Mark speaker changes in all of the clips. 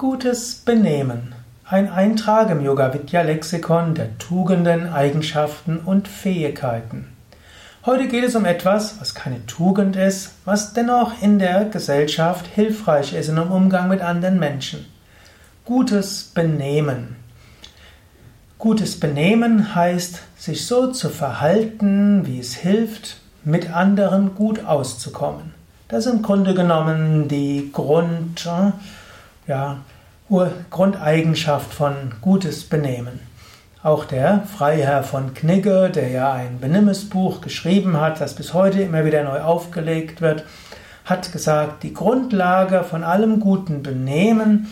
Speaker 1: Gutes Benehmen. Ein Eintrag im Yoga Vidya Lexikon der Tugenden, Eigenschaften und Fähigkeiten. Heute geht es um etwas, was keine Tugend ist, was dennoch in der Gesellschaft hilfreich ist im Umgang mit anderen Menschen. Gutes Benehmen. Gutes Benehmen heißt, sich so zu verhalten, wie es hilft, mit anderen gut auszukommen. Das ist im Grunde genommen die Grund, ja, Grundeigenschaft von gutes Benehmen. Auch der Freiherr von Knigge, der ja ein Benimmesbuch geschrieben hat, das bis heute immer wieder neu aufgelegt wird, hat gesagt, die Grundlage von allem guten Benehmen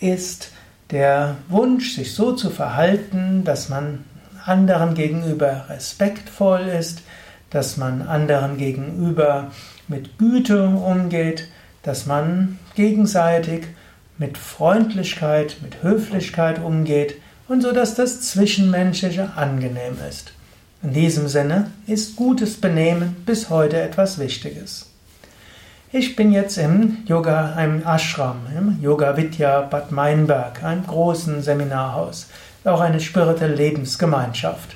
Speaker 1: ist der Wunsch, sich so zu verhalten, dass man anderen gegenüber respektvoll ist, dass man anderen gegenüber mit Güte umgeht, dass man gegenseitig mit Freundlichkeit, mit Höflichkeit umgeht und so dass das Zwischenmenschliche angenehm ist. In diesem Sinne ist gutes Benehmen bis heute etwas Wichtiges. Ich bin jetzt im Yoga, einem Ashram, im Yoga Vidya Bad Meinberg, einem großen Seminarhaus, auch eine spirituelle Lebensgemeinschaft.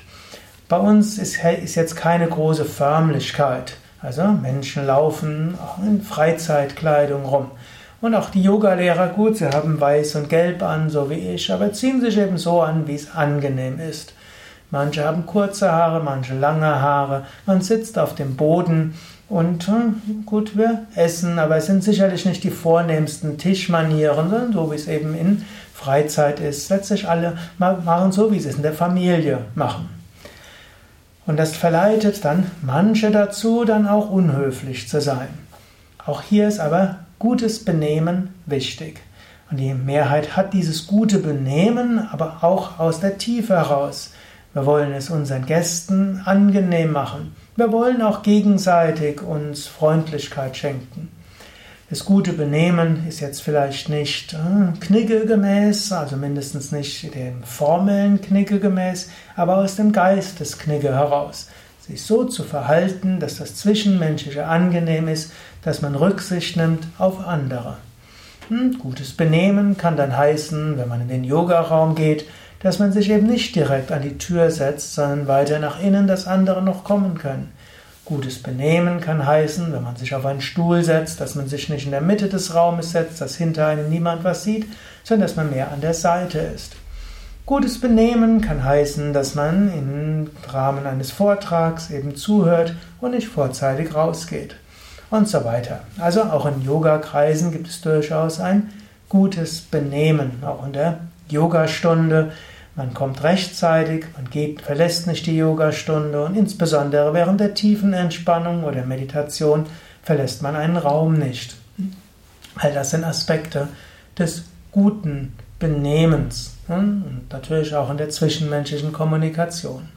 Speaker 1: Bei uns ist, ist jetzt keine große Förmlichkeit. Also Menschen laufen auch in Freizeitkleidung rum. Und auch die Yogalehrer, gut, sie haben weiß und gelb an, so wie ich, aber ziehen sich eben so an, wie es angenehm ist. Manche haben kurze Haare, manche lange Haare. Man sitzt auf dem Boden und hm, gut, wir essen, aber es sind sicherlich nicht die vornehmsten Tischmanieren, sondern so wie es eben in Freizeit ist. Letztlich alle machen so, wie sie es in der Familie machen. Und das verleitet dann manche dazu, dann auch unhöflich zu sein. Auch hier ist aber gutes Benehmen wichtig. Und die Mehrheit hat dieses gute Benehmen, aber auch aus der Tiefe heraus. Wir wollen es unseren Gästen angenehm machen. Wir wollen auch gegenseitig uns Freundlichkeit schenken. Das gute Benehmen ist jetzt vielleicht nicht äh, kniggegemäß, also mindestens nicht dem formellen Knigge aber aus dem Geist des Knigge heraus. Sich so zu verhalten, dass das Zwischenmenschliche angenehm ist, dass man Rücksicht nimmt auf andere. Hm, gutes Benehmen kann dann heißen, wenn man in den Yogaraum geht, dass man sich eben nicht direkt an die Tür setzt, sondern weiter nach innen, dass andere noch kommen können. Gutes Benehmen kann heißen, wenn man sich auf einen Stuhl setzt, dass man sich nicht in der Mitte des Raumes setzt, dass hinter einem niemand was sieht, sondern dass man mehr an der Seite ist. Gutes Benehmen kann heißen, dass man im Rahmen eines Vortrags eben zuhört und nicht vorzeitig rausgeht. Und so weiter. Also auch in Yoga-Kreisen gibt es durchaus ein gutes Benehmen. Auch in der Yogastunde man kommt rechtzeitig, man geht, verlässt nicht die Yogastunde und insbesondere während der tiefen Entspannung oder Meditation verlässt man einen Raum nicht. All das sind Aspekte des guten Benehmens hm, und natürlich auch in der zwischenmenschlichen Kommunikation.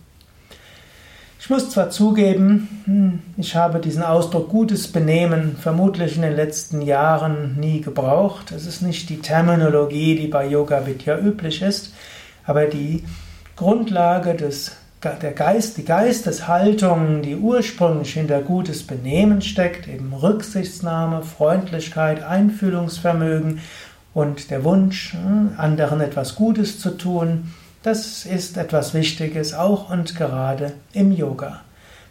Speaker 1: Ich muss zwar zugeben, hm, ich habe diesen Ausdruck gutes Benehmen vermutlich in den letzten Jahren nie gebraucht. Es ist nicht die Terminologie, die bei Yoga Vidya üblich ist. Aber die Grundlage des, der Geist, die Geisteshaltung, die ursprünglich hinter gutes Benehmen steckt, eben Rücksichtsnahme, Freundlichkeit, Einfühlungsvermögen und der Wunsch, hm, anderen etwas Gutes zu tun, das ist etwas Wichtiges, auch und gerade im Yoga.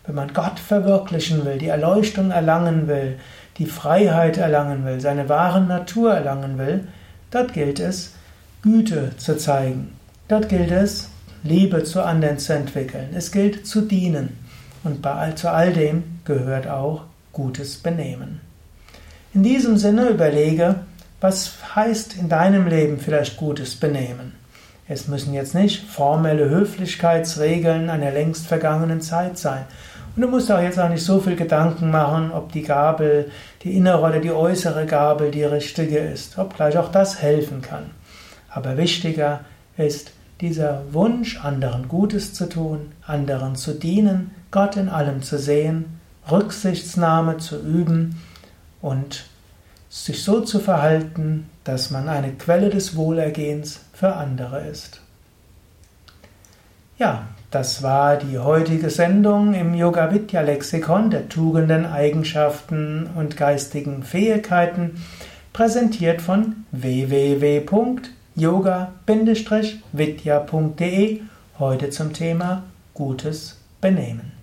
Speaker 1: Wenn man Gott verwirklichen will, die Erleuchtung erlangen will, die Freiheit erlangen will, seine wahre Natur erlangen will, dort gilt es, Güte zu zeigen, Dort gilt es, Liebe zu anderen zu entwickeln. Es gilt zu dienen. Und bei zu all dem gehört auch gutes Benehmen. In diesem Sinne überlege, was heißt in deinem Leben vielleicht gutes Benehmen? Es müssen jetzt nicht formelle Höflichkeitsregeln einer längst vergangenen Zeit sein. Und du musst auch jetzt auch nicht so viel Gedanken machen, ob die Gabel, die innere oder die äußere Gabel die richtige ist, obgleich auch das helfen kann. Aber wichtiger ist, dieser Wunsch, anderen Gutes zu tun, anderen zu dienen, Gott in allem zu sehen, Rücksichtsnahme zu üben und sich so zu verhalten, dass man eine Quelle des Wohlergehens für andere ist. Ja, das war die heutige Sendung im Yoga Vidya Lexikon der Tugenden, Eigenschaften und geistigen Fähigkeiten präsentiert von www.yoga-vidya.de, heute zum Thema gutes Benehmen.